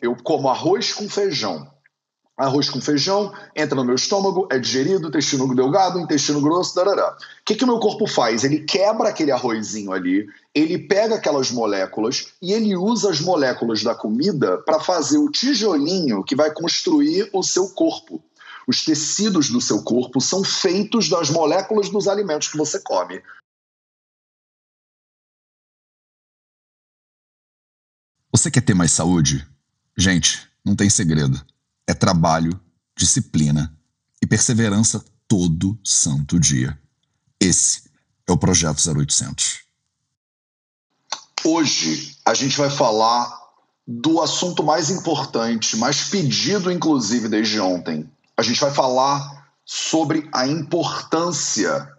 eu como arroz com feijão. Arroz com feijão entra no meu estômago, é digerido, intestino delgado, intestino grosso, darará. O que, que o meu corpo faz? Ele quebra aquele arrozinho ali, ele pega aquelas moléculas e ele usa as moléculas da comida para fazer o tijolinho que vai construir o seu corpo. Os tecidos do seu corpo são feitos das moléculas dos alimentos que você come. Você quer ter mais saúde? Gente, não tem segredo. É trabalho, disciplina e perseverança todo santo dia. Esse é o Projeto 0800. Hoje a gente vai falar do assunto mais importante, mais pedido inclusive desde ontem. A gente vai falar sobre a importância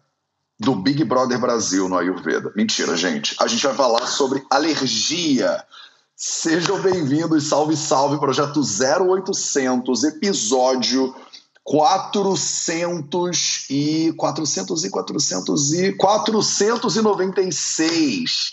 do Big Brother Brasil no Ayurveda. Mentira, gente. A gente vai falar sobre alergia Sejam bem-vindos, salve, salve, projeto 0800, episódio 400 e 400 e 400 e 496.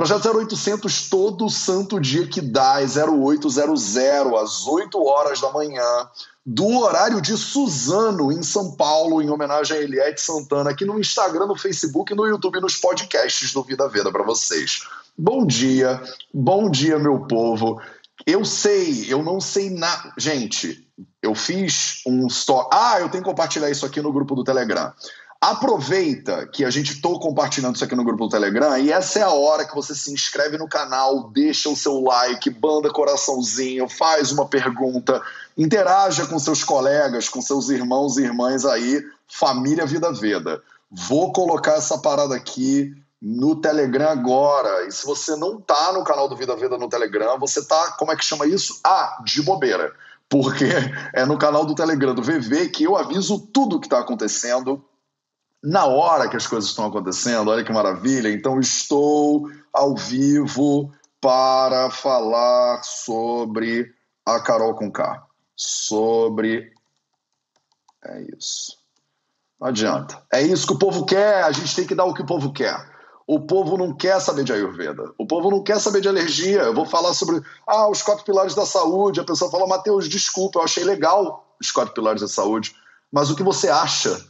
Projeto 0800 todo santo dia que dá, é 0800 às 8 horas da manhã, do horário de Suzano, em São Paulo, em homenagem a Eliette Santana, aqui no Instagram, no Facebook, no YouTube, nos podcasts do Vida Veda para vocês. Bom dia, bom dia, meu povo. Eu sei, eu não sei nada. Gente, eu fiz um story. Ah, eu tenho que compartilhar isso aqui no grupo do Telegram. Aproveita que a gente estou compartilhando isso aqui no grupo do Telegram e essa é a hora que você se inscreve no canal, deixa o seu like, banda coraçãozinho, faz uma pergunta, interaja com seus colegas, com seus irmãos e irmãs aí, família Vida Veda. Vou colocar essa parada aqui no Telegram agora. E se você não tá no canal do Vida Veda no Telegram, você tá, como é que chama isso? Ah, de bobeira. Porque é no canal do Telegram do VV que eu aviso tudo o que está acontecendo na hora que as coisas estão acontecendo. Olha que maravilha. Então estou ao vivo para falar sobre a Carol com K. Sobre. É isso. Não adianta. É isso que o povo quer, a gente tem que dar o que o povo quer. O povo não quer saber de Ayurveda. O povo não quer saber de alergia. Eu vou falar sobre ah, os quatro pilares da saúde. A pessoa fala, Matheus, desculpa, eu achei legal os quatro pilares da saúde. Mas o que você acha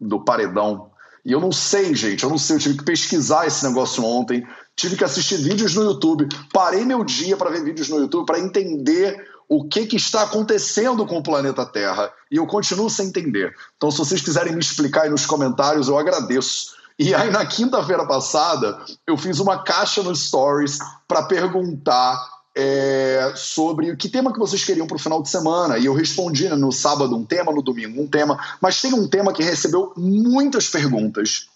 do paredão? E eu não sei, gente, eu não sei. Eu tive que pesquisar esse negócio ontem. Tive que assistir vídeos no YouTube. Parei meu dia para ver vídeos no YouTube para entender o que, que está acontecendo com o planeta Terra. E eu continuo sem entender. Então, se vocês quiserem me explicar aí nos comentários, eu agradeço. E aí, na quinta-feira passada, eu fiz uma caixa no Stories para perguntar é, sobre que tema que vocês queriam para o final de semana. E eu respondi né, no sábado um tema, no domingo um tema. Mas tem um tema que recebeu muitas perguntas.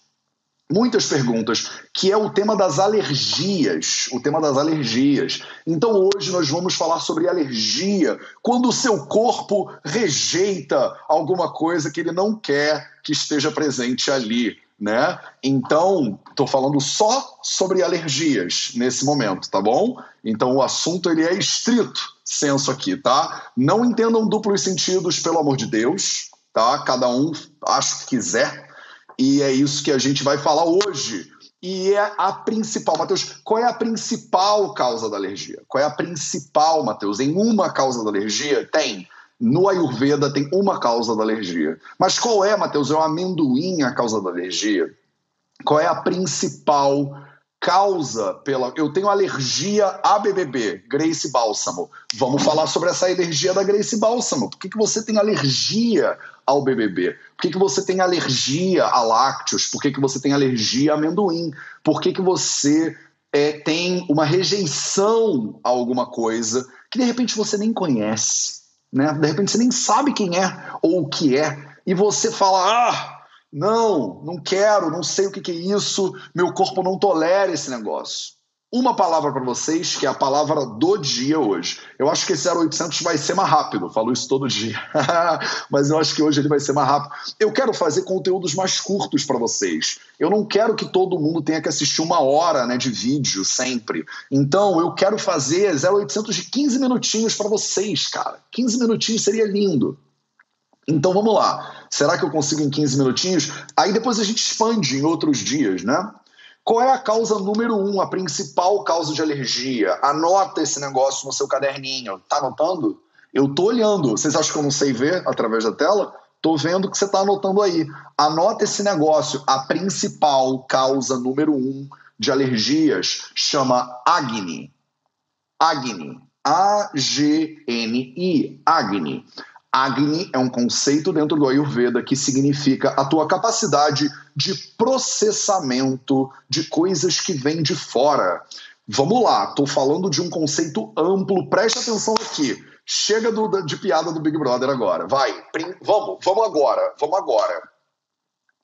Muitas perguntas, que é o tema das alergias. O tema das alergias. Então hoje nós vamos falar sobre alergia. Quando o seu corpo rejeita alguma coisa que ele não quer que esteja presente ali né? Então, estou falando só sobre alergias nesse momento, tá bom? Então, o assunto ele é estrito senso aqui, tá? Não entendam duplos sentidos, pelo amor de Deus, tá? Cada um acha que quiser. E é isso que a gente vai falar hoje. E é a principal, Matheus, qual é a principal causa da alergia? Qual é a principal, Matheus? Em uma causa da alergia? Tem no Ayurveda tem uma causa da alergia. Mas qual é, Matheus? É o amendoim a causa da alergia? Qual é a principal causa pela. Eu tenho alergia a BBB, Grace Bálsamo. Vamos falar sobre essa alergia da Grace Bálsamo. Por que, que você tem alergia ao BBB? Por que, que você tem alergia a lácteos? Por que, que você tem alergia a amendoim? Por que, que você é, tem uma rejeição a alguma coisa que de repente você nem conhece? Né? De repente você nem sabe quem é ou o que é, e você fala: ah, não, não quero, não sei o que, que é isso, meu corpo não tolera esse negócio uma palavra para vocês, que é a palavra do dia hoje. Eu acho que esse 0800 vai ser mais rápido, falo isso todo dia, mas eu acho que hoje ele vai ser mais rápido. Eu quero fazer conteúdos mais curtos para vocês. Eu não quero que todo mundo tenha que assistir uma hora né, de vídeo sempre. Então eu quero fazer 0800 de 15 minutinhos para vocês, cara. 15 minutinhos seria lindo. Então vamos lá. Será que eu consigo em 15 minutinhos? Aí depois a gente expande em outros dias, né? Qual é a causa número um, a principal causa de alergia? Anota esse negócio no seu caderninho. Tá anotando? Eu tô olhando. Vocês acham que eu não sei ver através da tela? Tô vendo que você está anotando aí. Anota esse negócio. A principal causa número um de alergias chama Agni. Agni. A-G-N-I. Agni. Agni é um conceito dentro do Ayurveda que significa a tua capacidade de processamento de coisas que vêm de fora. Vamos lá, estou falando de um conceito amplo, preste atenção aqui. Chega do, de piada do Big Brother agora. Vai, vamos, vamos agora, vamos agora.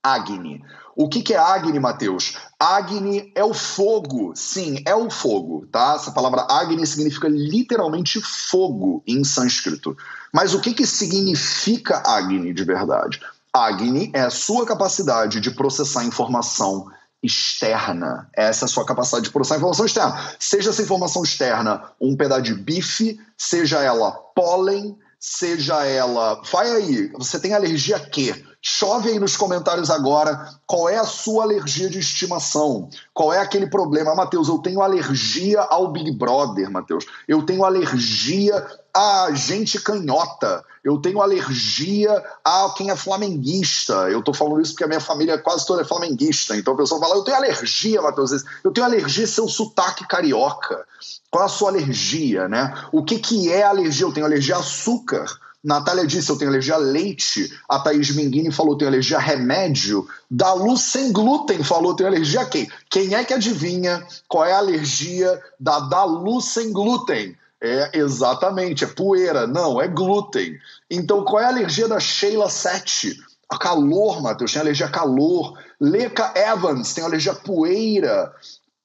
Agni. O que, que é Agni, Mateus? Agni é o fogo. Sim, é o fogo, tá? Essa palavra Agni significa literalmente fogo em sânscrito. Mas o que, que significa Agni de verdade? Agni é a sua capacidade de processar informação externa. Essa é a sua capacidade de processar informação externa. Seja essa informação externa um pedaço de bife, seja ela pólen, seja ela. Vai aí, você tem alergia a quê? Chove aí nos comentários agora qual é a sua alergia de estimação. Qual é aquele problema? Matheus, eu tenho alergia ao Big Brother, Matheus. Eu tenho alergia a gente canhota. Eu tenho alergia a quem é flamenguista. Eu tô falando isso porque a minha família quase toda é flamenguista. Então a pessoa fala, eu tenho alergia, Matheus. Eu tenho alergia a seu sotaque carioca. Qual é a sua alergia, né? O que, que é alergia? Eu tenho alergia a açúcar. Natália disse, eu tenho alergia a leite. A Thaís Minguini falou, eu tenho alergia a remédio. Dalu sem glúten falou, eu tenho alergia a quem? Quem é que adivinha qual é a alergia da Dalu sem glúten? É exatamente, é poeira. Não, é glúten. Então, qual é a alergia da Sheila 7? A calor, Matheus, tem alergia a calor. Leca Evans tem alergia a poeira.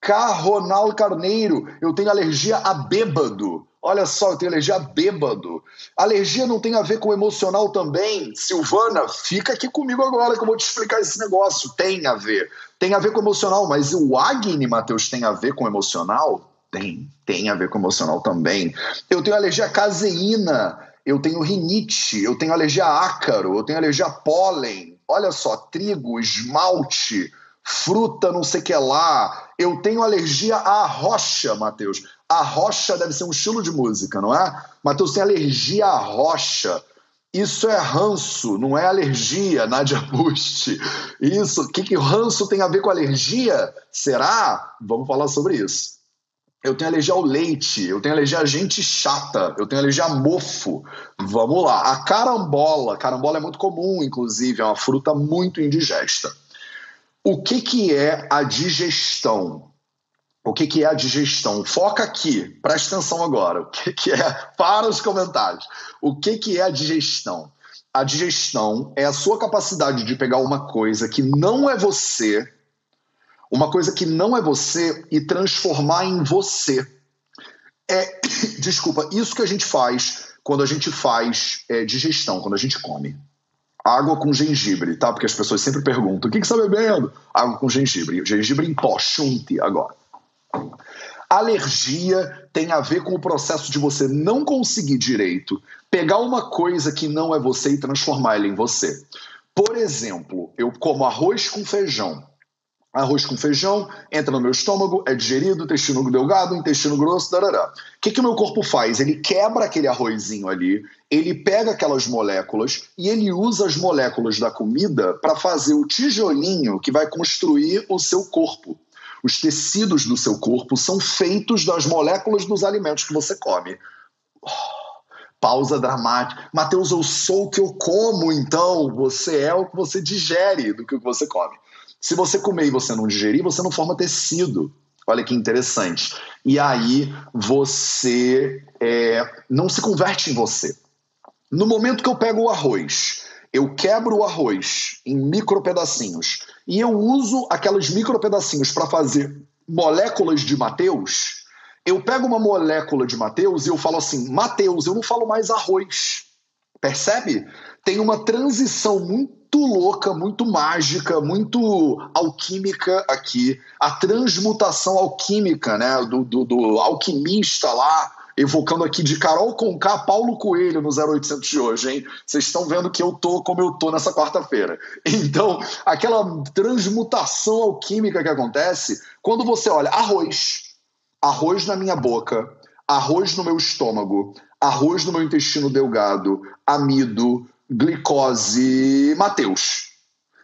Carronal Carneiro, eu tenho alergia a bêbado. Olha só, eu tenho alergia a bêbado. Alergia não tem a ver com emocional também? Silvana, fica aqui comigo agora que eu vou te explicar esse negócio. Tem a ver. Tem a ver com emocional, mas o Agni, Matheus, tem a ver com emocional? Tem. Tem a ver com emocional também. Eu tenho alergia a caseína, eu tenho rinite, eu tenho alergia a ácaro, eu tenho alergia a pólen. Olha só, trigo, esmalte, fruta, não sei que lá. Eu tenho alergia à rocha, Matheus a rocha deve ser um estilo de música, não é? Matheus tem alergia à rocha. Isso é ranço, não é alergia, Nadia Busti. Isso, o que, que ranço tem a ver com alergia? Será? Vamos falar sobre isso. Eu tenho alergia ao leite, eu tenho alergia a gente chata, eu tenho alergia a mofo. Vamos lá. A carambola, carambola é muito comum, inclusive, é uma fruta muito indigesta. O que, que é a digestão? O que, que é a digestão? Foca aqui, presta atenção agora. O que, que é? Para os comentários. O que, que é a digestão? A digestão é a sua capacidade de pegar uma coisa que não é você, uma coisa que não é você, e transformar em você. É, desculpa, isso que a gente faz quando a gente faz é, digestão, quando a gente come. Água com gengibre, tá? Porque as pessoas sempre perguntam: o que, que você está bebendo? Água com gengibre. Gengibre em pó, chunte agora. Alergia tem a ver com o processo de você não conseguir direito pegar uma coisa que não é você e transformar ela em você. Por exemplo, eu como arroz com feijão. Arroz com feijão entra no meu estômago, é digerido, intestino delgado, intestino grosso, darará. O que, que o meu corpo faz? Ele quebra aquele arrozinho ali, ele pega aquelas moléculas e ele usa as moléculas da comida para fazer o tijolinho que vai construir o seu corpo. Os tecidos do seu corpo são feitos das moléculas dos alimentos que você come. Pausa dramática. Mateus, eu sou o que eu como, então você é o que você digere do que você come. Se você comer e você não digerir, você não forma tecido. Olha que interessante. E aí você é, não se converte em você. No momento que eu pego o arroz, eu quebro o arroz em micro pedacinhos e eu uso aqueles micro pedacinhos para fazer moléculas de Mateus, eu pego uma molécula de Mateus e eu falo assim, Mateus, eu não falo mais arroz. Percebe? Tem uma transição muito louca, muito mágica, muito alquímica aqui. A transmutação alquímica, né? Do, do, do alquimista lá, evocando aqui de Carol Conká, Paulo Coelho no 0800 de hoje, hein? Vocês estão vendo que eu tô como eu tô nessa quarta-feira. Então, aquela transmutação alquímica que acontece quando você olha arroz, arroz na minha boca, arroz no meu estômago, arroz no meu intestino delgado, amido, glicose, Mateus.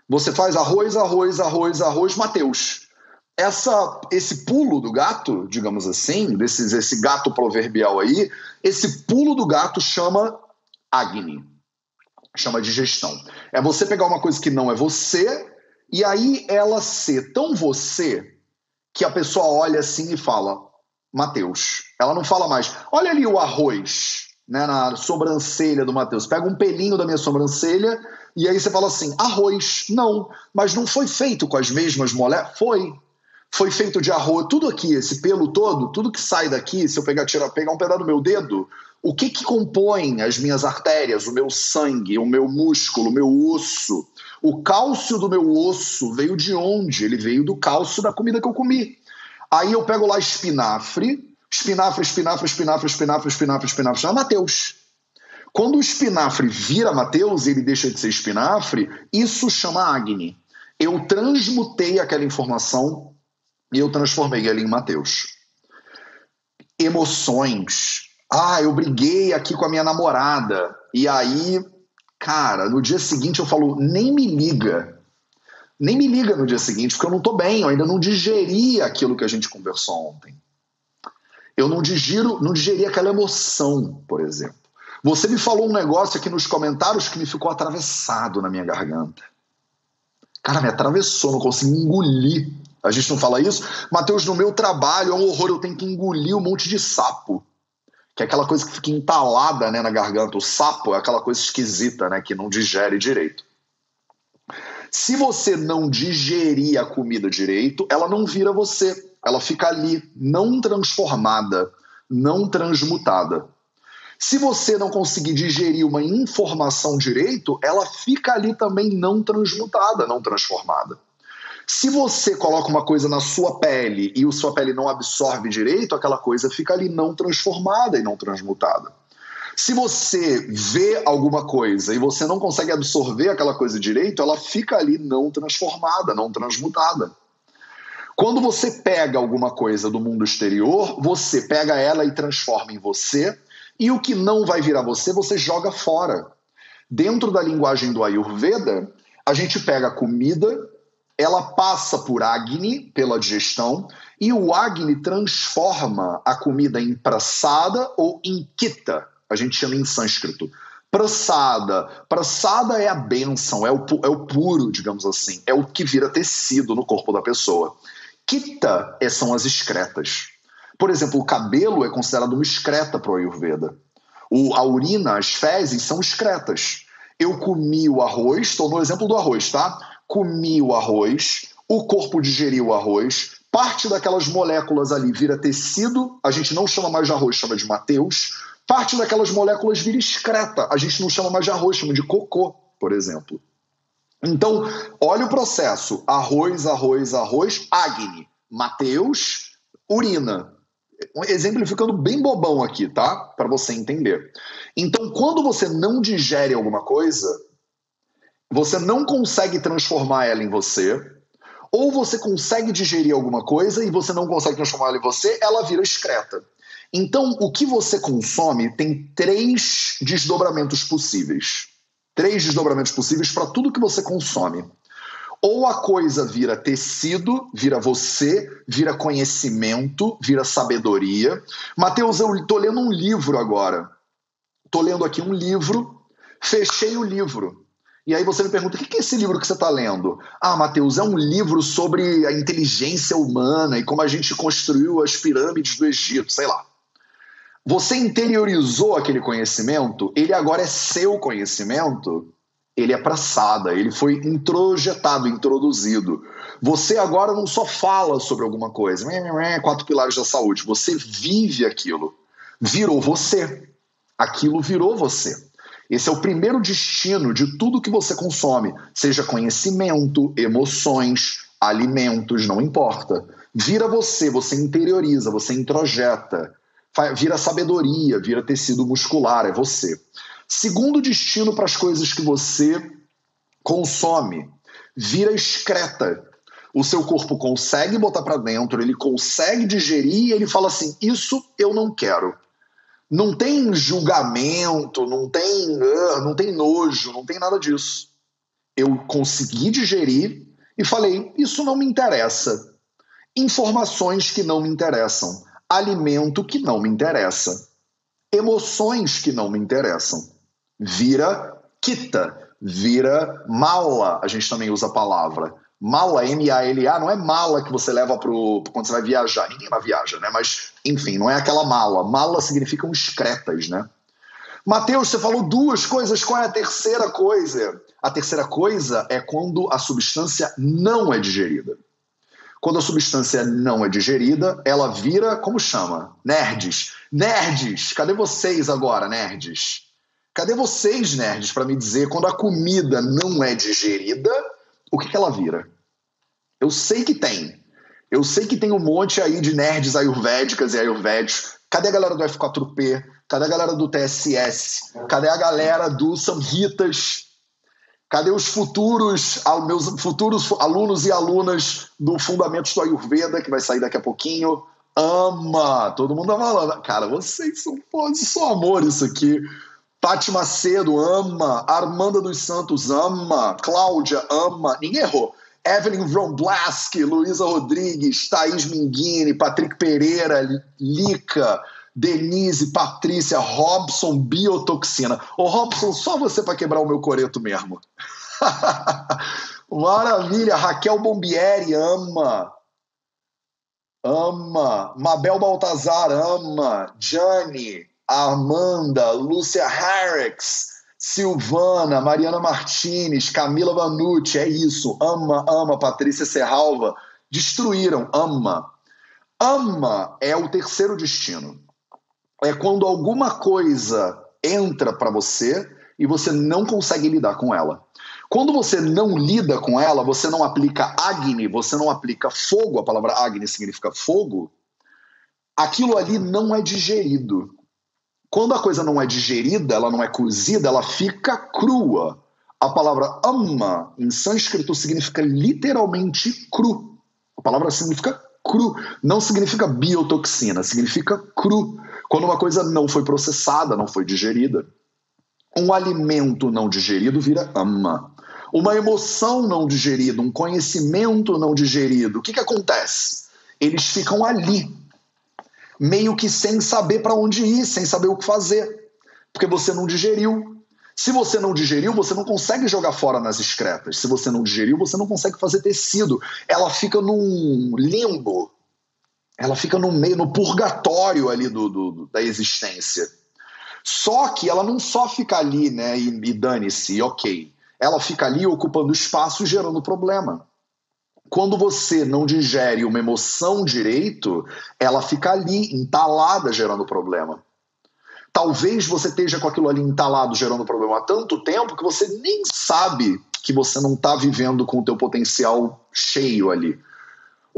Você faz arroz, arroz, arroz, arroz, Mateus. Essa, esse pulo do gato, digamos assim, desse, esse gato proverbial aí, esse pulo do gato chama Agni, chama digestão. É você pegar uma coisa que não é você e aí ela ser tão você que a pessoa olha assim e fala, Mateus. Ela não fala mais, olha ali o arroz, né, na sobrancelha do Mateus. Pega um pelinho da minha sobrancelha e aí você fala assim, arroz. Não, mas não foi feito com as mesmas moléculas? Foi. Foi feito de arroz. Tudo aqui, esse pelo todo, tudo que sai daqui, se eu pegar, tirar, pegar um pedaço do meu dedo, o que que compõe as minhas artérias, o meu sangue, o meu músculo, o meu osso? O cálcio do meu osso veio de onde? Ele veio do cálcio da comida que eu comi. Aí eu pego lá espinafre, espinafre, espinafre, espinafre, espinafre, espinafre, espinafre, chama Mateus. Quando o espinafre vira Mateus ele deixa de ser espinafre, isso chama Agni. Eu transmutei aquela informação e eu transformei ela em Mateus. Emoções. Ah, eu briguei aqui com a minha namorada. E aí, cara, no dia seguinte eu falo, nem me liga nem me liga no dia seguinte, porque eu não estou bem, eu ainda não digeri aquilo que a gente conversou ontem. Eu não digiro, não digeri aquela emoção, por exemplo. Você me falou um negócio aqui nos comentários que me ficou atravessado na minha garganta. Cara, me atravessou, não consigo engolir. A gente não fala isso? Mateus, no meu trabalho é um horror, eu tenho que engolir um monte de sapo. Que é aquela coisa que fica entalada né, na garganta. O sapo é aquela coisa esquisita, né? Que não digere direito. Se você não digerir a comida direito, ela não vira você. Ela fica ali, não transformada, não transmutada. Se você não conseguir digerir uma informação direito, ela fica ali também não transmutada, não transformada. Se você coloca uma coisa na sua pele e a sua pele não absorve direito, aquela coisa fica ali não transformada e não transmutada. Se você vê alguma coisa e você não consegue absorver aquela coisa direito, ela fica ali não transformada, não transmutada. Quando você pega alguma coisa do mundo exterior, você pega ela e transforma em você, e o que não vai virar você, você joga fora. Dentro da linguagem do Ayurveda, a gente pega a comida, ela passa por Agni, pela digestão, e o Agni transforma a comida em prasada ou em kita, a gente chama em sânscrito. Prasada. Prasada é a bênção, é o, é o puro, digamos assim. É o que vira tecido no corpo da pessoa. Kita é, são as excretas. Por exemplo, o cabelo é considerado uma excreta para o Ayurveda. O, a urina, as fezes são excretas. Eu comi o arroz, estou no exemplo do arroz, tá? Comi o arroz, o corpo digeriu o arroz, parte daquelas moléculas ali vira tecido, a gente não chama mais de arroz, chama de Mateus parte daquelas moléculas vira excreta. A gente não chama mais de arroz, chama de cocô, por exemplo. Então, olha o processo: arroz, arroz, arroz, Agni, Mateus, urina. Exemplificando bem bobão aqui, tá? Para você entender. Então, quando você não digere alguma coisa, você não consegue transformar ela em você, ou você consegue digerir alguma coisa e você não consegue transformar ela em você, ela vira excreta. Então, o que você consome tem três desdobramentos possíveis. Três desdobramentos possíveis para tudo que você consome. Ou a coisa vira tecido, vira você, vira conhecimento, vira sabedoria. Mateus, eu estou lendo um livro agora. Estou lendo aqui um livro, fechei o livro. E aí você me pergunta: o que é esse livro que você está lendo? Ah, Mateus, é um livro sobre a inteligência humana e como a gente construiu as pirâmides do Egito, sei lá. Você interiorizou aquele conhecimento, ele agora é seu conhecimento, ele é praçada, ele foi introjetado, introduzido. Você agora não só fala sobre alguma coisa, quatro pilares da saúde, você vive aquilo. Virou você. Aquilo virou você. Esse é o primeiro destino de tudo que você consome, seja conhecimento, emoções, alimentos, não importa. Vira você, você interioriza, você introjeta vira sabedoria, vira tecido muscular, é você. Segundo destino para as coisas que você consome, vira excreta. O seu corpo consegue botar para dentro, ele consegue digerir e ele fala assim: Isso eu não quero. Não tem julgamento, não tem, uh, não tem nojo, não tem nada disso. Eu consegui digerir e falei: Isso não me interessa. Informações que não me interessam alimento que não me interessa, emoções que não me interessam. Vira kita, vira mala, a gente também usa a palavra. Mala, M-A-L-A, não é mala que você leva pro, quando você vai viajar. Ninguém vai viaja, né? Mas, enfim, não é aquela mala. Mala significam excretas, né? Mateus, você falou duas coisas. Qual é a terceira coisa? A terceira coisa é quando a substância não é digerida. Quando a substância não é digerida, ela vira, como chama? Nerds. Nerds! Cadê vocês agora, nerds? Cadê vocês, nerds, para me dizer quando a comida não é digerida, o que, que ela vira? Eu sei que tem. Eu sei que tem um monte aí de nerds ayurvédicas e ayurvédicos. Cadê a galera do F4P? Cadê a galera do TSS? Cadê a galera do Samhitas? Cadê os futuros, meus futuros alunos e alunas do Fundamentos do Ayurveda, que vai sair daqui a pouquinho? Ama! Todo mundo tá falando. Cara, vocês são pô, só amor isso aqui. Tati Macedo ama. Armanda dos Santos ama. Cláudia ama. Ninguém errou. Evelyn Vromblaski, Luísa Rodrigues, Thaís Minguini, Patrick Pereira, Lica, Denise, Patrícia, Robson, biotoxina. Ô Robson, só você para quebrar o meu coreto mesmo. Maravilha, Raquel Bombieri ama. Ama. Mabel Baltazar ama. Jane, Amanda, Lúcia Harrix, Silvana, Mariana Martinez, Camila Vanucci, é isso. Ama, ama, Patrícia Serralva. Destruíram, ama. Ama é o terceiro destino é quando alguma coisa entra para você e você não consegue lidar com ela. Quando você não lida com ela, você não aplica Agni, você não aplica fogo, a palavra Agni significa fogo, aquilo ali não é digerido. Quando a coisa não é digerida, ela não é cozida, ela fica crua. A palavra amma em sânscrito significa literalmente cru. A palavra significa cru. Não significa biotoxina, significa cru. Quando uma coisa não foi processada, não foi digerida. Um alimento não digerido vira ama. Uma emoção não digerida, um conhecimento não digerido, o que, que acontece? Eles ficam ali, meio que sem saber para onde ir, sem saber o que fazer, porque você não digeriu. Se você não digeriu, você não consegue jogar fora nas excretas. Se você não digeriu, você não consegue fazer tecido. Ela fica num limbo ela fica no meio, no purgatório ali do, do da existência. Só que ela não só fica ali, né, e, e dane-se, ok. Ela fica ali ocupando espaço, gerando problema. Quando você não digere uma emoção direito, ela fica ali, entalada, gerando problema. Talvez você esteja com aquilo ali entalado, gerando problema há tanto tempo que você nem sabe que você não está vivendo com o teu potencial cheio ali.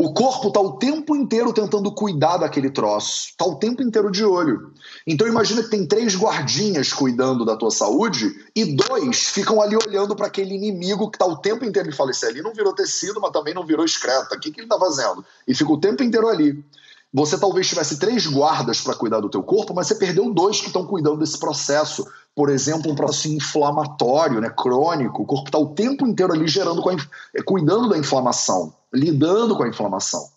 O corpo está o tempo inteiro tentando cuidar daquele troço, está o tempo inteiro de olho. Então imagina que tem três guardinhas cuidando da tua saúde e dois ficam ali olhando para aquele inimigo que está o tempo inteiro. Ele fala: Esse ali não virou tecido, mas também não virou excreta. O que, que ele está fazendo? E fica o tempo inteiro ali. Você talvez tivesse três guardas para cuidar do teu corpo, mas você perdeu dois que estão cuidando desse processo. Por exemplo, um processo inflamatório, né, crônico. O corpo está o tempo inteiro ali gerando, cuidando da inflamação lidando com a inflamação.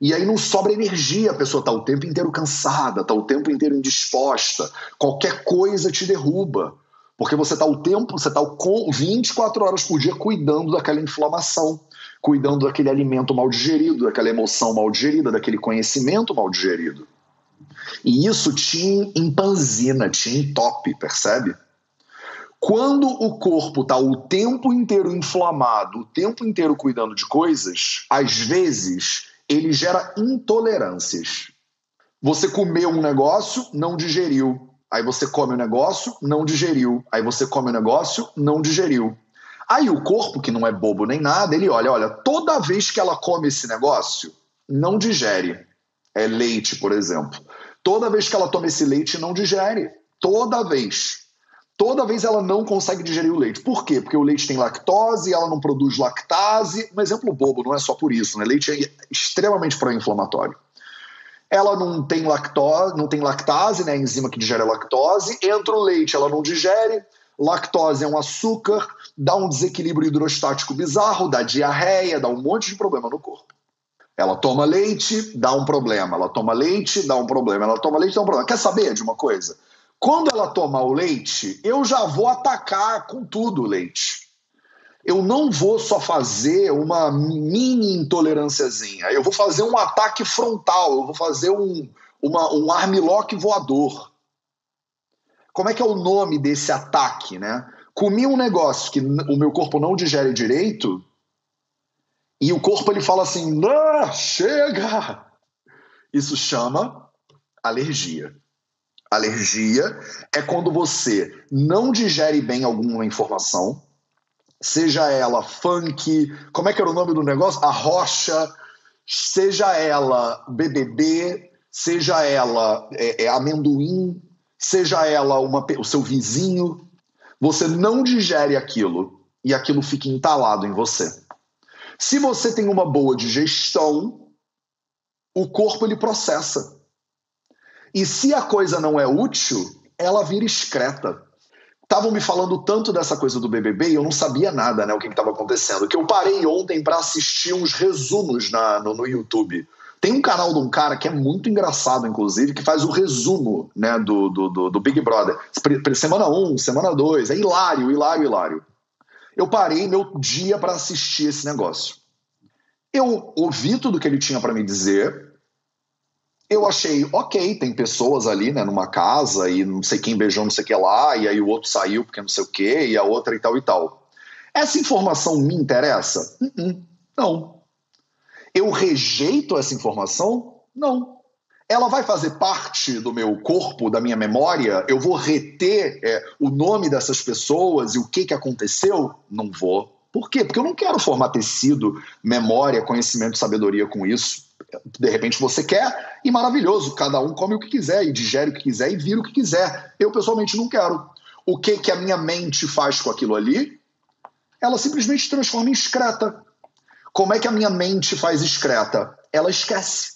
E aí não sobra energia, a pessoa está o tempo inteiro cansada, está o tempo inteiro indisposta. Qualquer coisa te derruba. Porque você está o tempo, você está 24 horas por dia cuidando daquela inflamação, cuidando daquele alimento mal digerido, daquela emoção mal digerida, daquele conhecimento mal digerido. E isso te empanzina, te entope, percebe? Quando o corpo está o tempo inteiro inflamado, o tempo inteiro cuidando de coisas, às vezes ele gera intolerâncias. Você comeu um negócio, não digeriu. Aí você come o um negócio, não digeriu. Aí você come o um negócio, não digeriu. Aí o corpo, que não é bobo nem nada, ele olha, olha, toda vez que ela come esse negócio, não digere. É leite, por exemplo. Toda vez que ela toma esse leite, não digere. Toda vez. Toda vez ela não consegue digerir o leite. Por quê? Porque o leite tem lactose, ela não produz lactase. Um exemplo bobo, não é só por isso, né? Leite é extremamente pró-inflamatório. Ela não tem lactose, não tem lactase, né? A enzima que digere a lactose. Entra o leite, ela não digere. Lactose é um açúcar, dá um desequilíbrio hidrostático bizarro, dá diarreia, dá um monte de problema no corpo. Ela toma leite, dá um problema. Ela toma leite, dá um problema. Ela toma leite, dá um problema. Quer saber de uma coisa? Quando ela tomar o leite, eu já vou atacar com tudo o leite. Eu não vou só fazer uma mini intolerânciazinha. Eu vou fazer um ataque frontal. Eu vou fazer um, uma, um armlock voador. Como é que é o nome desse ataque, né? Comi um negócio que o meu corpo não digere direito, e o corpo ele fala assim: ah, chega! Isso chama alergia. Alergia é quando você não digere bem alguma informação, seja ela funk, como é que era o nome do negócio? A rocha, seja ela BBB, seja ela é, é, amendoim, seja ela uma, o seu vizinho, você não digere aquilo e aquilo fica entalado em você. Se você tem uma boa digestão, o corpo ele processa. E se a coisa não é útil, ela vira excreta. Estavam me falando tanto dessa coisa do BBB e eu não sabia nada, né, o que estava acontecendo, que eu parei ontem para assistir uns resumos na, no, no, YouTube. Tem um canal de um cara que é muito engraçado, inclusive, que faz o resumo né, do, do, do, do Big Brother. Semana 1, um, semana 2, é hilário, hilário, hilário eu parei meu dia para assistir esse negócio. Eu ouvi tudo que ele tinha para me dizer. Eu achei, ok, tem pessoas ali, né, numa casa e não sei quem beijou não sei o que lá, e aí o outro saiu porque não sei o que, e a outra e tal e tal. Essa informação me interessa? Uh -uh, não. Eu rejeito essa informação? Não ela vai fazer parte do meu corpo, da minha memória? Eu vou reter é, o nome dessas pessoas e o que, que aconteceu? Não vou. Por quê? Porque eu não quero formar tecido, memória, conhecimento, sabedoria com isso. De repente você quer, e maravilhoso, cada um come o que quiser, e digere o que quiser, e vira o que quiser. Eu, pessoalmente, não quero. O que, que a minha mente faz com aquilo ali? Ela simplesmente transforma em excreta. Como é que a minha mente faz excreta? Ela esquece.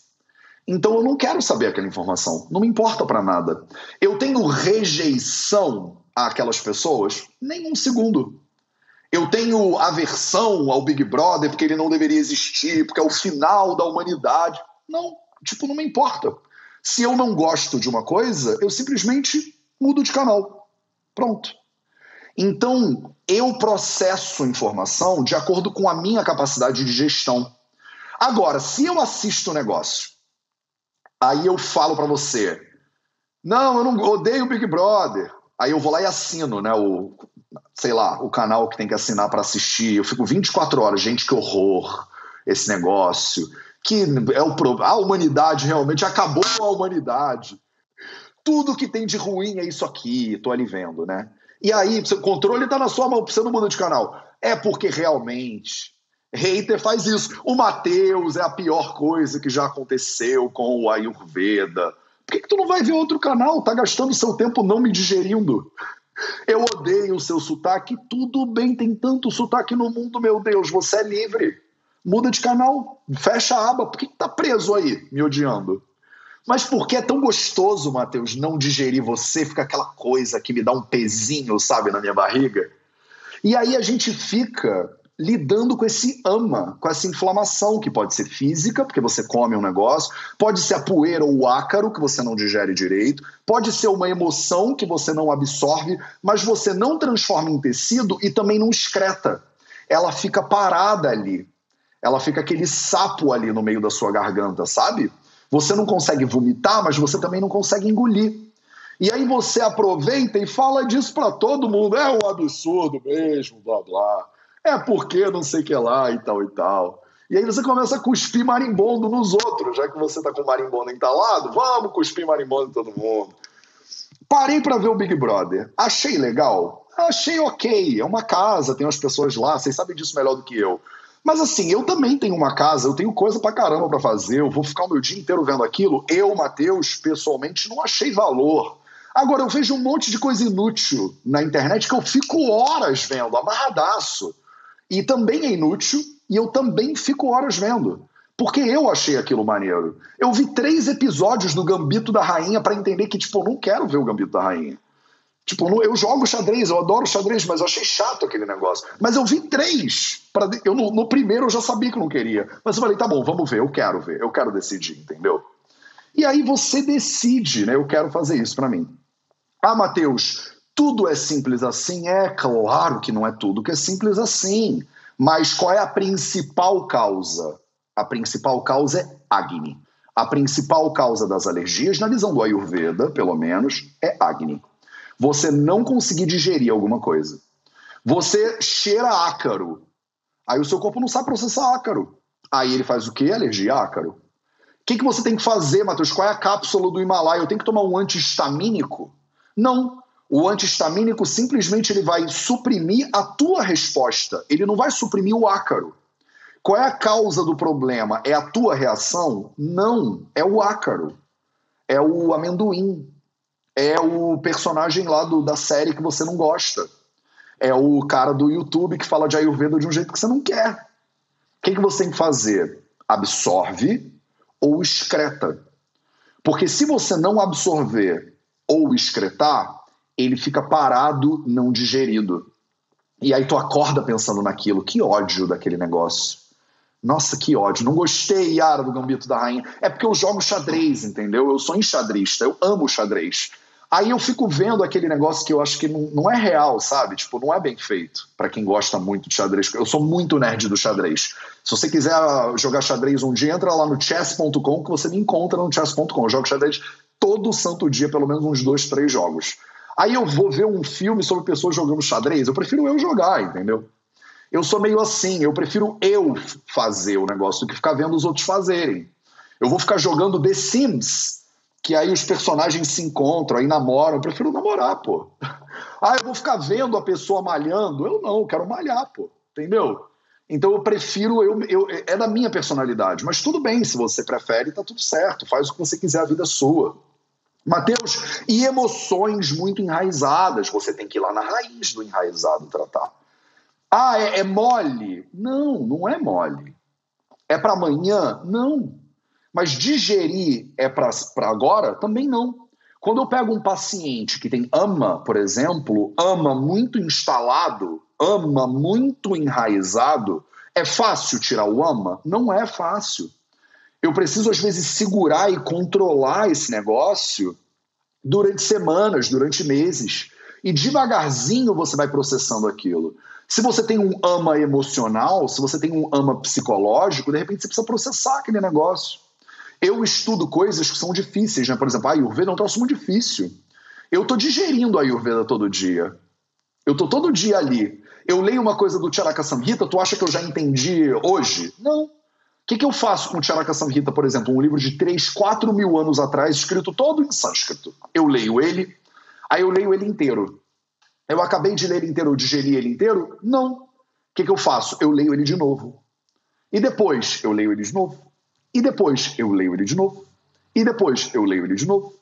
Então eu não quero saber aquela informação, não me importa para nada. Eu tenho rejeição àquelas pessoas? Nem um segundo. Eu tenho aversão ao Big Brother porque ele não deveria existir, porque é o final da humanidade. Não, tipo, não me importa. Se eu não gosto de uma coisa, eu simplesmente mudo de canal. Pronto. Então, eu processo informação de acordo com a minha capacidade de gestão. Agora, se eu assisto o negócio Aí eu falo para você, não, eu não odeio o Big Brother. Aí eu vou lá e assino, né? O, sei lá, o canal que tem que assinar para assistir. Eu fico 24 horas, gente, que horror esse negócio. Que é o a humanidade realmente acabou a humanidade. Tudo que tem de ruim é isso aqui, tô ali vendo, né? E aí, o controle tá na sua mão, você não muda de canal. É porque realmente Hater faz isso. O Matheus é a pior coisa que já aconteceu com o Ayurveda. Por que, que tu não vai ver outro canal? Tá gastando seu tempo não me digerindo. Eu odeio o seu sotaque. Tudo bem, tem tanto sotaque no mundo, meu Deus. Você é livre. Muda de canal, fecha a aba. Por que, que tá preso aí, me odiando? Mas por que é tão gostoso, Matheus, não digerir você? Fica aquela coisa que me dá um pezinho, sabe, na minha barriga. E aí a gente fica lidando com esse ama, com essa inflamação, que pode ser física, porque você come um negócio, pode ser a poeira ou o ácaro, que você não digere direito, pode ser uma emoção que você não absorve, mas você não transforma em tecido e também não excreta. Ela fica parada ali. Ela fica aquele sapo ali no meio da sua garganta, sabe? Você não consegue vomitar, mas você também não consegue engolir. E aí você aproveita e fala disso para todo mundo. É um absurdo mesmo, blá blá é porque não sei o que lá e tal e tal. E aí você começa a cuspir marimbondo nos outros, já que você tá com marimbondo entalado, vamos cuspir marimbondo em todo mundo. Parei para ver o Big Brother. Achei legal? Achei ok. É uma casa, tem umas pessoas lá, vocês sabem disso melhor do que eu. Mas assim, eu também tenho uma casa, eu tenho coisa pra caramba pra fazer, eu vou ficar o meu dia inteiro vendo aquilo. Eu, Matheus, pessoalmente, não achei valor. Agora, eu vejo um monte de coisa inútil na internet que eu fico horas vendo, amarradaço. E também é inútil, e eu também fico horas vendo. Porque eu achei aquilo maneiro. Eu vi três episódios do Gambito da Rainha para entender que, tipo, eu não quero ver o Gambito da Rainha. Tipo, eu jogo xadrez, eu adoro xadrez, mas eu achei chato aquele negócio. Mas eu vi três. Pra, eu, no, no, primeiro eu já sabia que não queria. Mas eu falei, tá bom, vamos ver, eu quero ver, eu quero decidir, entendeu? E aí você decide, né? Eu quero fazer isso para mim. Ah, Matheus, tudo é simples assim? É claro que não é tudo que é simples assim. Mas qual é a principal causa? A principal causa é Agni. A principal causa das alergias, na visão do Ayurveda, pelo menos, é Agni você não conseguir digerir alguma coisa. Você cheira ácaro. Aí o seu corpo não sabe processar ácaro. Aí ele faz o quê? Alergia a ácaro. O que, que você tem que fazer, Matheus? Qual é a cápsula do Himalaia? Eu tenho que tomar um antihistamínico? Não. O antihistamínico simplesmente ele vai suprimir a tua resposta. Ele não vai suprimir o ácaro. Qual é a causa do problema? É a tua reação? Não. É o ácaro. É o amendoim é o personagem lá do, da série que você não gosta. É o cara do YouTube que fala de Ayurveda de um jeito que você não quer. O que, que você tem que fazer? Absorve ou excreta. Porque se você não absorver ou excretar, ele fica parado, não digerido. E aí tu acorda pensando naquilo. Que ódio daquele negócio. Nossa, que ódio. Não gostei, Yara, do Gambito da Rainha. É porque eu jogo xadrez, entendeu? Eu sou enxadrista, eu amo xadrez. Aí eu fico vendo aquele negócio que eu acho que não, não é real, sabe? Tipo, não é bem feito para quem gosta muito de xadrez. Eu sou muito nerd do xadrez. Se você quiser jogar xadrez um dia, entra lá no chess.com que você me encontra no chess.com. Eu jogo xadrez todo santo dia, pelo menos uns dois, três jogos. Aí eu vou ver um filme sobre pessoas jogando xadrez, eu prefiro eu jogar, entendeu? Eu sou meio assim, eu prefiro eu fazer o negócio do que ficar vendo os outros fazerem. Eu vou ficar jogando The Sims que aí os personagens se encontram, aí namoram. Eu prefiro namorar, pô. Ah, eu vou ficar vendo a pessoa malhando. Eu não, eu quero malhar, pô. Entendeu? Então eu prefiro, eu, eu, é da minha personalidade. Mas tudo bem, se você prefere, tá tudo certo. Faz o que você quiser, a vida é sua. Mateus, e emoções muito enraizadas. Você tem que ir lá na raiz do enraizado tratar. Ah, é, é mole? Não, não é mole. É para amanhã? Não. Mas digerir é para agora? Também não. Quando eu pego um paciente que tem ama, por exemplo, ama muito instalado, ama muito enraizado, é fácil tirar o ama? Não é fácil. Eu preciso, às vezes, segurar e controlar esse negócio durante semanas, durante meses. E devagarzinho você vai processando aquilo. Se você tem um ama emocional, se você tem um ama psicológico, de repente você precisa processar aquele negócio. Eu estudo coisas que são difíceis, né? Por exemplo, a Ayurveda é um troço muito difícil. Eu estou digerindo a Ayurveda todo dia. Eu estou todo dia ali. Eu leio uma coisa do Charaka Samhita, tu acha que eu já entendi hoje? Não. Que, que eu faço com o Charaka Samhita, por exemplo? Um livro de 3, 4 mil anos atrás, escrito todo em sânscrito. Eu leio ele, aí eu leio ele inteiro. Eu acabei de ler inteiro, eu digeri ele inteiro? Não. O que, que eu faço? Eu leio ele de novo. E depois eu leio ele de novo. E depois eu leio ele de novo. E depois eu leio ele de novo.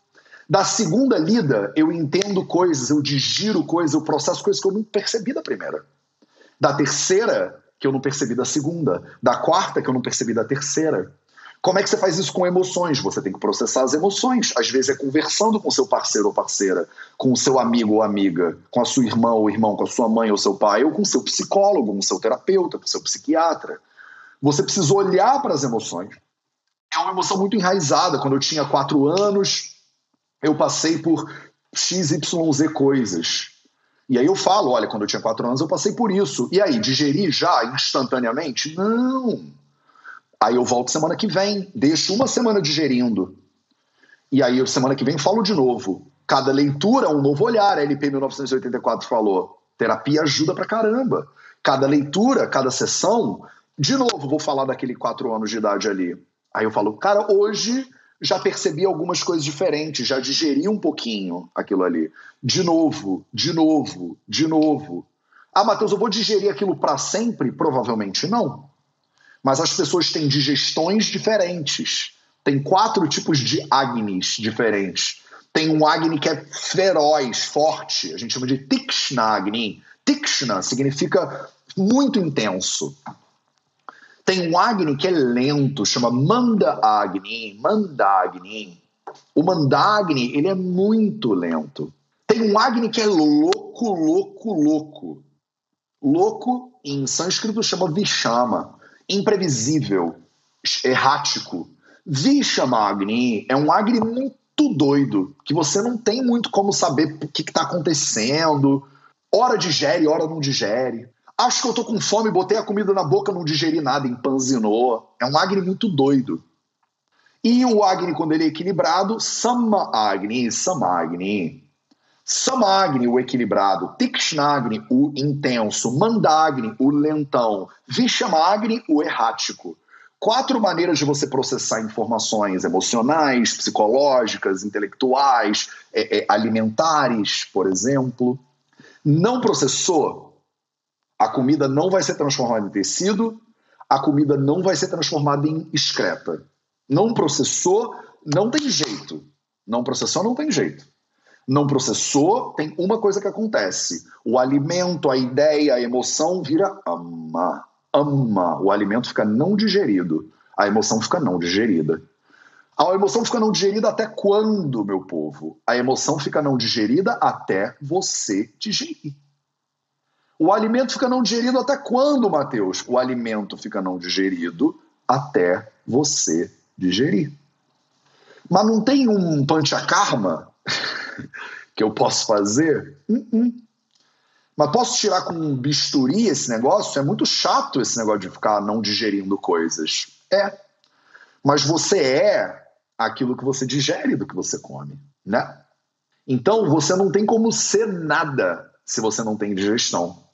Da segunda lida, eu entendo coisas, eu digiro coisas, eu processo coisas que eu não percebi da primeira. Da terceira, que eu não percebi da segunda. Da quarta, que eu não percebi da terceira. Como é que você faz isso com emoções? Você tem que processar as emoções. Às vezes é conversando com seu parceiro ou parceira, com o seu amigo ou amiga, com a sua irmã ou irmão, com a sua mãe ou seu pai, ou com seu psicólogo, com seu terapeuta, com seu psiquiatra. Você precisa olhar para as emoções é uma emoção muito enraizada. Quando eu tinha quatro anos, eu passei por XYZ coisas. E aí eu falo, olha, quando eu tinha quatro anos eu passei por isso. E aí, digeri já instantaneamente? Não. Aí eu volto semana que vem, deixo uma semana digerindo. E aí, semana que vem, falo de novo. Cada leitura um novo olhar, a LP 1984 falou. Terapia ajuda pra caramba. Cada leitura, cada sessão, de novo, vou falar daquele quatro anos de idade ali. Aí eu falo, cara, hoje já percebi algumas coisas diferentes, já digeri um pouquinho aquilo ali. De novo, de novo, de novo. Ah, Matheus, eu vou digerir aquilo para sempre? Provavelmente não. mas as pessoas têm digestões diferentes. Tem quatro tipos de Agnis diferentes. Tem um Agni que é feroz, forte, a gente chama de Tikshna Agni. Tikshna significa muito intenso. Tem um Agni que é lento, chama Manda Agni, Mandagni. O Mandagni, ele é muito lento. Tem um Agni que é louco, louco, louco. Louco, em sânscrito, chama Vishama. Imprevisível, errático. Vishama Agni é um Agni muito doido, que você não tem muito como saber o que está acontecendo. Hora digere, hora não digere. Acho que eu tô com fome, botei a comida na boca, não digeri nada, empanzinou. É um Agni muito doido. E o Agni, quando ele é equilibrado, Sama Agni, Samagni. Samagni, o equilibrado, Tikshnagni, o intenso, Mandagni, o lentão, Vishamagni, o errático. Quatro maneiras de você processar informações emocionais, psicológicas, intelectuais, é, é, alimentares, por exemplo. Não processou, a comida não vai ser transformada em tecido, a comida não vai ser transformada em excreta. Não processou, não tem jeito. Não processou, não tem jeito não processou, tem uma coisa que acontece: o alimento, a ideia, a emoção vira ama. Ama. O alimento fica não digerido, a emoção fica não digerida. A emoção fica não digerida até quando, meu povo? A emoção fica não digerida até você digerir. O alimento fica não digerido até quando, Mateus? O alimento fica não digerido até você digerir. Mas não tem um panchakarma que eu posso fazer? Uh -uh. Mas posso tirar com bisturi esse negócio? É muito chato esse negócio de ficar não digerindo coisas. É. Mas você é aquilo que você digere do que você come, né? Então você não tem como ser nada se você não tem digestão.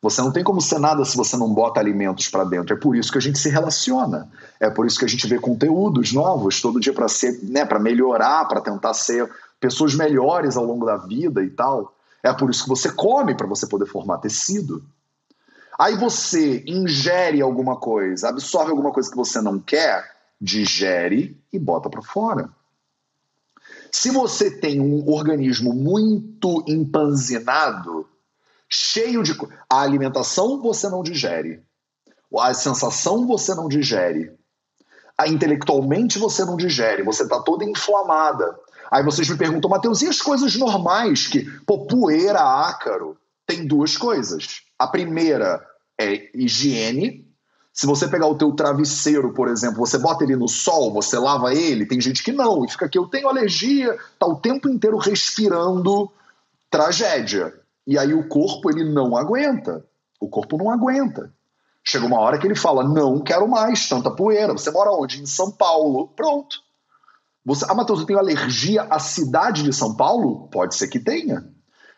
Você não tem como ser nada se você não bota alimentos para dentro. É por isso que a gente se relaciona. É por isso que a gente vê conteúdos novos todo dia para ser, né, para melhorar, para tentar ser pessoas melhores ao longo da vida e tal. É por isso que você come, para você poder formar tecido. Aí você ingere alguma coisa, absorve alguma coisa que você não quer, digere e bota para fora. Se você tem um organismo muito empanzinado, cheio de. A alimentação você não digere. A sensação você não digere. A intelectualmente você não digere. Você está toda inflamada. Aí vocês me perguntam, Matheus, e as coisas normais? Que, pô, poeira, ácaro, tem duas coisas. A primeira é higiene. Se você pegar o teu travesseiro, por exemplo, você bota ele no sol, você lava ele, tem gente que não, e fica aqui, eu tenho alergia, tá o tempo inteiro respirando tragédia. E aí o corpo, ele não aguenta. O corpo não aguenta. Chega uma hora que ele fala, não quero mais tanta poeira. Você mora onde? Em São Paulo. Pronto. Você, ah, Matheus, eu tenho alergia à cidade de São Paulo? Pode ser que tenha.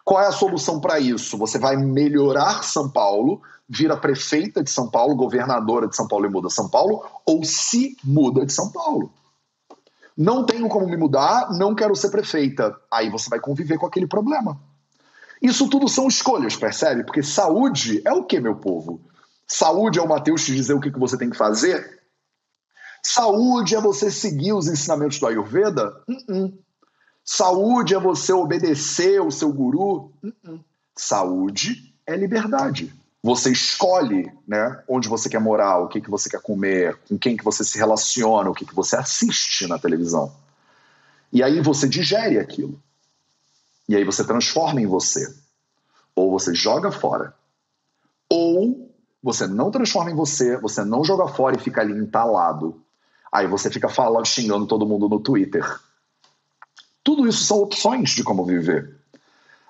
Qual é a solução para isso? Você vai melhorar São Paulo, vira prefeita de São Paulo, governadora de São Paulo e muda São Paulo, ou se muda de São Paulo. Não tenho como me mudar, não quero ser prefeita. Aí você vai conviver com aquele problema. Isso tudo são escolhas, percebe? Porque saúde é o que, meu povo? Saúde é o Mateus te dizer o que você tem que fazer? Saúde é você seguir os ensinamentos do Ayurveda? Uh -uh. Saúde é você obedecer o seu guru? Uh Saúde é liberdade. Você escolhe né, onde você quer morar, o que, que você quer comer, com quem que você se relaciona, o que, que você assiste na televisão. E aí você digere aquilo. E aí você transforma em você. Ou você joga fora. Ou você não transforma em você, você não joga fora e fica ali entalado Aí você fica falando, xingando todo mundo no Twitter. Tudo isso são opções de como viver.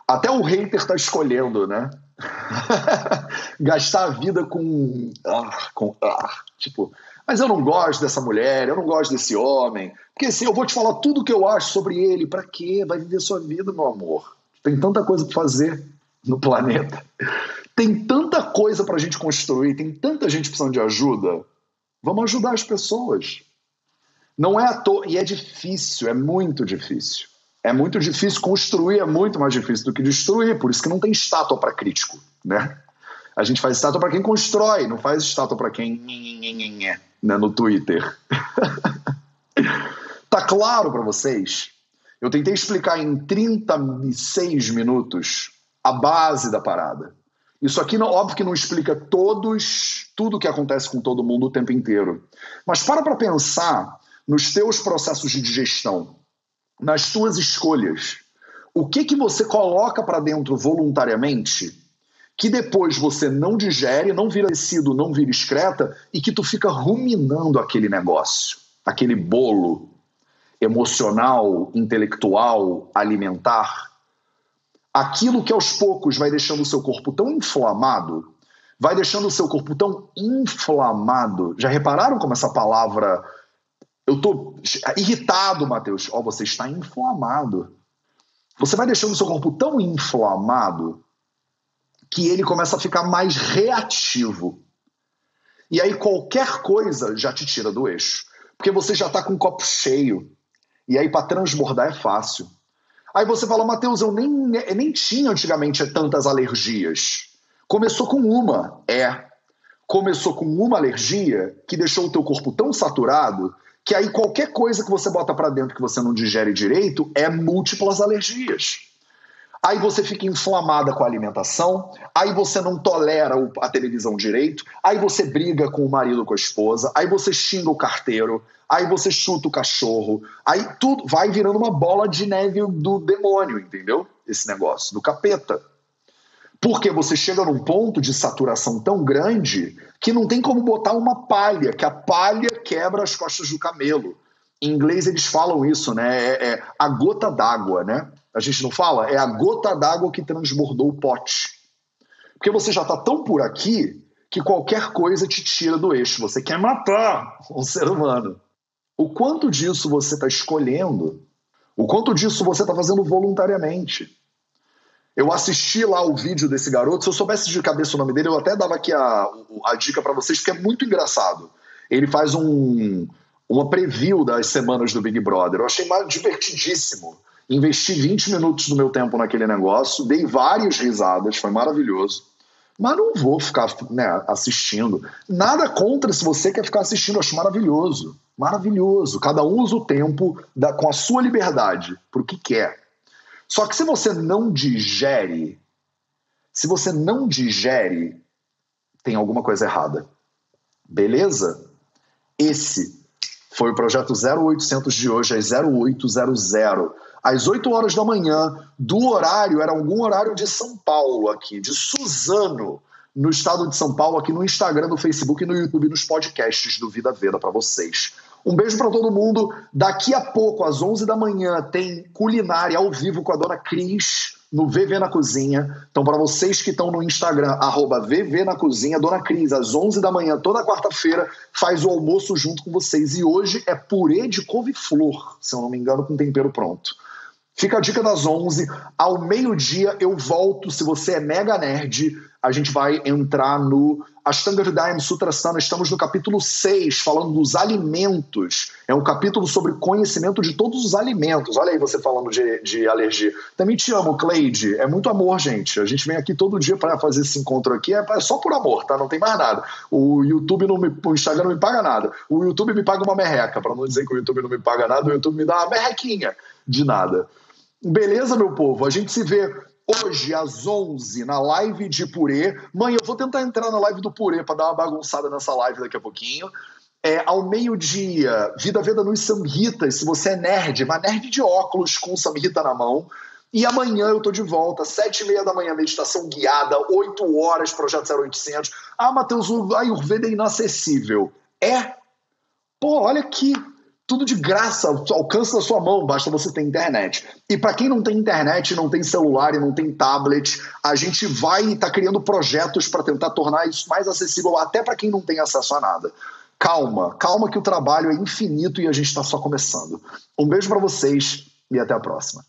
Até o hater está escolhendo, né? Gastar a vida com. Ah, com ah, tipo, mas eu não gosto dessa mulher, eu não gosto desse homem. Porque assim, eu vou te falar tudo o que eu acho sobre ele. Para quê? Vai viver sua vida, meu amor. Tem tanta coisa para fazer no planeta. Tem tanta coisa para a gente construir, tem tanta gente precisando de ajuda. Vamos ajudar as pessoas. Não é à toa, e é difícil, é muito difícil. É muito difícil construir, é muito mais difícil do que destruir, por isso que não tem estátua para crítico, né? A gente faz estátua para quem constrói, não faz estátua para quem né, no Twitter. tá claro para vocês? Eu tentei explicar em 36 minutos a base da parada. Isso aqui, óbvio que não explica todos, tudo o que acontece com todo mundo o tempo inteiro. Mas para para pensar nos teus processos de digestão, nas tuas escolhas. O que que você coloca para dentro voluntariamente que depois você não digere, não vira tecido, não vira excreta e que tu fica ruminando aquele negócio, aquele bolo emocional, intelectual, alimentar. Aquilo que aos poucos vai deixando o seu corpo tão inflamado, vai deixando o seu corpo tão inflamado. Já repararam como essa palavra. Eu tô irritado, Mateus. Ó, oh, você está inflamado. Você vai deixando o seu corpo tão inflamado que ele começa a ficar mais reativo. E aí qualquer coisa já te tira do eixo. Porque você já está com o copo cheio. E aí para transbordar é fácil. Aí você fala, Matheus, eu nem, nem tinha antigamente tantas alergias. Começou com uma, é. Começou com uma alergia que deixou o teu corpo tão saturado que aí qualquer coisa que você bota para dentro que você não digere direito é múltiplas alergias. Aí você fica inflamada com a alimentação, aí você não tolera a televisão direito, aí você briga com o marido, com a esposa, aí você xinga o carteiro, aí você chuta o cachorro, aí tudo vai virando uma bola de neve do demônio, entendeu? Esse negócio, do capeta. Porque você chega num ponto de saturação tão grande que não tem como botar uma palha, que a palha quebra as costas do camelo. Em inglês eles falam isso, né? É, é a gota d'água, né? A gente não fala? É a gota d'água que transbordou o pote. Porque você já está tão por aqui que qualquer coisa te tira do eixo. Você quer matar um ser humano. O quanto disso você está escolhendo? O quanto disso você está fazendo voluntariamente? Eu assisti lá o vídeo desse garoto. Se eu soubesse de cabeça o nome dele, eu até dava aqui a, a dica para vocês, porque é muito engraçado. Ele faz um, uma preview das semanas do Big Brother. Eu achei mais divertidíssimo. Investi 20 minutos do meu tempo naquele negócio, dei várias risadas, foi maravilhoso. Mas não vou ficar né, assistindo. Nada contra se você quer ficar assistindo, acho maravilhoso. Maravilhoso. Cada um usa o tempo da, com a sua liberdade, para o que quer. Só que se você não digere, se você não digere, tem alguma coisa errada. Beleza? Esse foi o projeto 0800 de hoje, às 0800 às 8 horas da manhã, do horário, era algum horário de São Paulo aqui, de Suzano, no estado de São Paulo, aqui no Instagram, no Facebook, no YouTube, nos podcasts do Vida Veda para vocês. Um beijo para todo mundo. Daqui a pouco, às 11 da manhã, tem culinária ao vivo com a dona Cris no VV na Cozinha. Então, para vocês que estão no Instagram, arroba VV na Cozinha, Dona Cris, às 11 da manhã, toda quarta-feira, faz o almoço junto com vocês. E hoje é purê de couve-flor, se eu não me engano, com tempero pronto. Fica a dica das 11. Ao meio-dia eu volto. Se você é mega nerd, a gente vai entrar no Ashtanga Hridayam Sutrasthana. Estamos no capítulo 6, falando dos alimentos. É um capítulo sobre conhecimento de todos os alimentos. Olha aí você falando de, de alergia. Também te amo, Cleide. É muito amor, gente. A gente vem aqui todo dia para fazer esse encontro aqui. É só por amor, tá? Não tem mais nada. O YouTube não me, o Instagram não me paga nada. O YouTube me paga uma merreca. Para não dizer que o YouTube não me paga nada, o YouTube me dá uma merrequinha de nada. Beleza, meu povo? A gente se vê hoje às 11 na live de Purê. Mãe, eu vou tentar entrar na live do Purê para dar uma bagunçada nessa live daqui a pouquinho. É, ao meio-dia, Vida Veda nos Samhitas, se você é nerd, mas nerd de óculos com Samhita na mão. E amanhã eu tô de volta, sete e meia da manhã, meditação guiada, oito horas, Projeto 0800. Ah, Matheus, o Ayurveda é inacessível. É? Pô, olha aqui, tudo de graça, alcance da sua mão, basta você ter internet. E para quem não tem internet, não tem celular e não tem tablet, a gente vai estar tá criando projetos para tentar tornar isso mais acessível até para quem não tem acesso a nada. Calma, calma que o trabalho é infinito e a gente está só começando. Um beijo para vocês e até a próxima.